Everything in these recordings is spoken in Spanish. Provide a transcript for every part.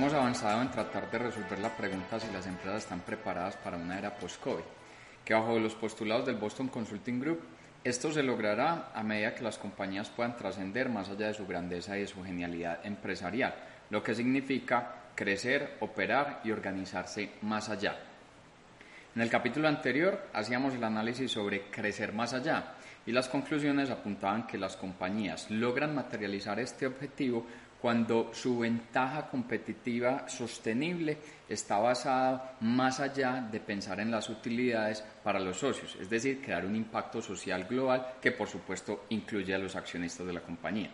Hemos avanzado en tratar de resolver la pregunta si las empresas están preparadas para una era post-COVID, que bajo los postulados del Boston Consulting Group, esto se logrará a medida que las compañías puedan trascender más allá de su grandeza y de su genialidad empresarial, lo que significa crecer, operar y organizarse más allá. En el capítulo anterior hacíamos el análisis sobre crecer más allá y las conclusiones apuntaban que las compañías logran materializar este objetivo cuando su ventaja competitiva sostenible está basada más allá de pensar en las utilidades para los socios, es decir, crear un impacto social global que por supuesto incluye a los accionistas de la compañía.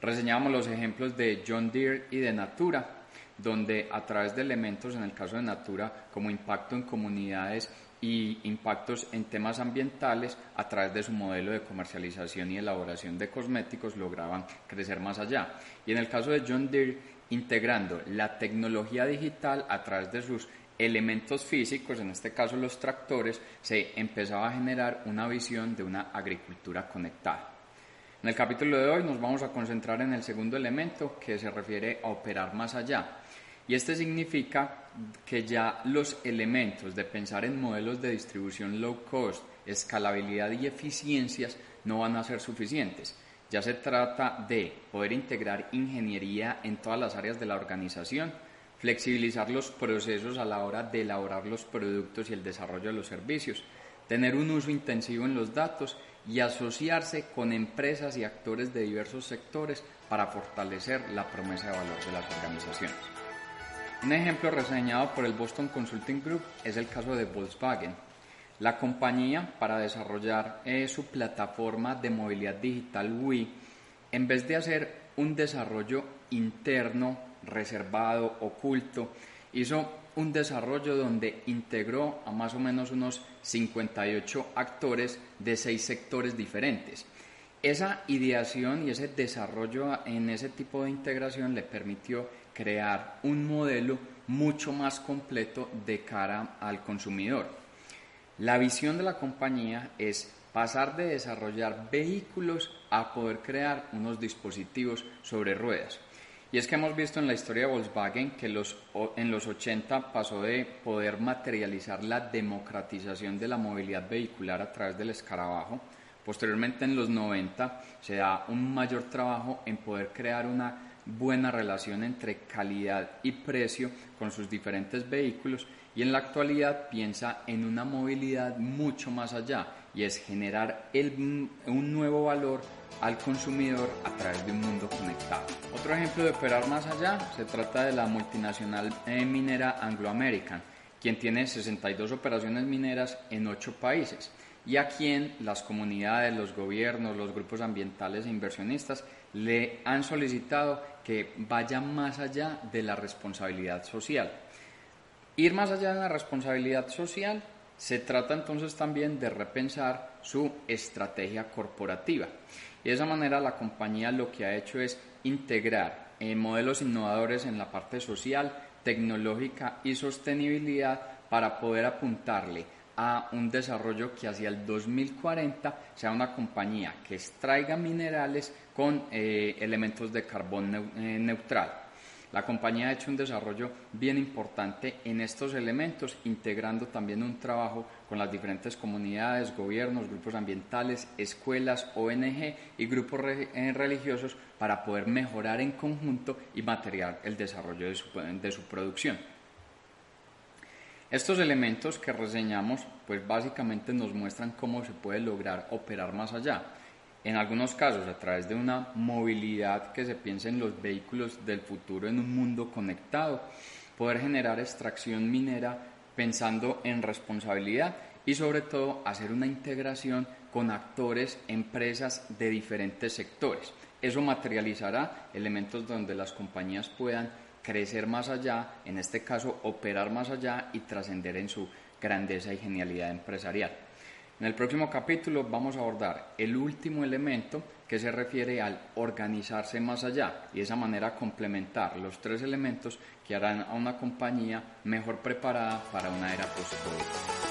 Reseñamos los ejemplos de John Deere y de Natura, donde a través de elementos, en el caso de Natura, como impacto en comunidades y impactos en temas ambientales a través de su modelo de comercialización y elaboración de cosméticos lograban crecer más allá. Y en el caso de John Deere, integrando la tecnología digital a través de sus elementos físicos, en este caso los tractores, se empezaba a generar una visión de una agricultura conectada. En el capítulo de hoy nos vamos a concentrar en el segundo elemento que se refiere a operar más allá. Y este significa que ya los elementos de pensar en modelos de distribución low cost, escalabilidad y eficiencias no van a ser suficientes. Ya se trata de poder integrar ingeniería en todas las áreas de la organización, flexibilizar los procesos a la hora de elaborar los productos y el desarrollo de los servicios, tener un uso intensivo en los datos y asociarse con empresas y actores de diversos sectores para fortalecer la promesa de valor de las organizaciones. Un ejemplo reseñado por el Boston Consulting Group es el caso de Volkswagen. La compañía, para desarrollar eh, su plataforma de movilidad digital Wii, en vez de hacer un desarrollo interno, reservado, oculto, hizo un desarrollo donde integró a más o menos unos 58 actores de seis sectores diferentes. Esa ideación y ese desarrollo en ese tipo de integración le permitió crear un modelo mucho más completo de cara al consumidor. La visión de la compañía es pasar de desarrollar vehículos a poder crear unos dispositivos sobre ruedas. Y es que hemos visto en la historia de Volkswagen que los, en los 80 pasó de poder materializar la democratización de la movilidad vehicular a través del escarabajo. Posteriormente en los 90 se da un mayor trabajo en poder crear una buena relación entre calidad y precio con sus diferentes vehículos y en la actualidad piensa en una movilidad mucho más allá y es generar un nuevo valor al consumidor a través de un mundo conectado. Otro ejemplo de operar más allá se trata de la multinacional eh, minera Anglo American, quien tiene 62 operaciones mineras en 8 países y a quien las comunidades, los gobiernos, los grupos ambientales e inversionistas le han solicitado que vaya más allá de la responsabilidad social. Ir más allá de la responsabilidad social se trata entonces también de repensar su estrategia corporativa. Y de esa manera la compañía lo que ha hecho es integrar eh, modelos innovadores en la parte social, tecnológica y sostenibilidad para poder apuntarle a un desarrollo que hacia el 2040 sea una compañía que extraiga minerales con eh, elementos de carbón eh, neutral. La compañía ha hecho un desarrollo bien importante en estos elementos, integrando también un trabajo con las diferentes comunidades, gobiernos, grupos ambientales, escuelas, ONG y grupos eh, religiosos para poder mejorar en conjunto y material el desarrollo de su producción. Estos elementos que reseñamos, pues básicamente nos muestran cómo se puede lograr operar más allá. En algunos casos, a través de una movilidad que se piense en los vehículos del futuro en un mundo conectado, poder generar extracción minera pensando en responsabilidad y sobre todo hacer una integración con actores, empresas de diferentes sectores. Eso materializará elementos donde las compañías puedan crecer más allá, en este caso operar más allá y trascender en su grandeza y genialidad empresarial. En el próximo capítulo vamos a abordar el último elemento que se refiere al organizarse más allá y de esa manera complementar los tres elementos que harán a una compañía mejor preparada para una era post-COVID.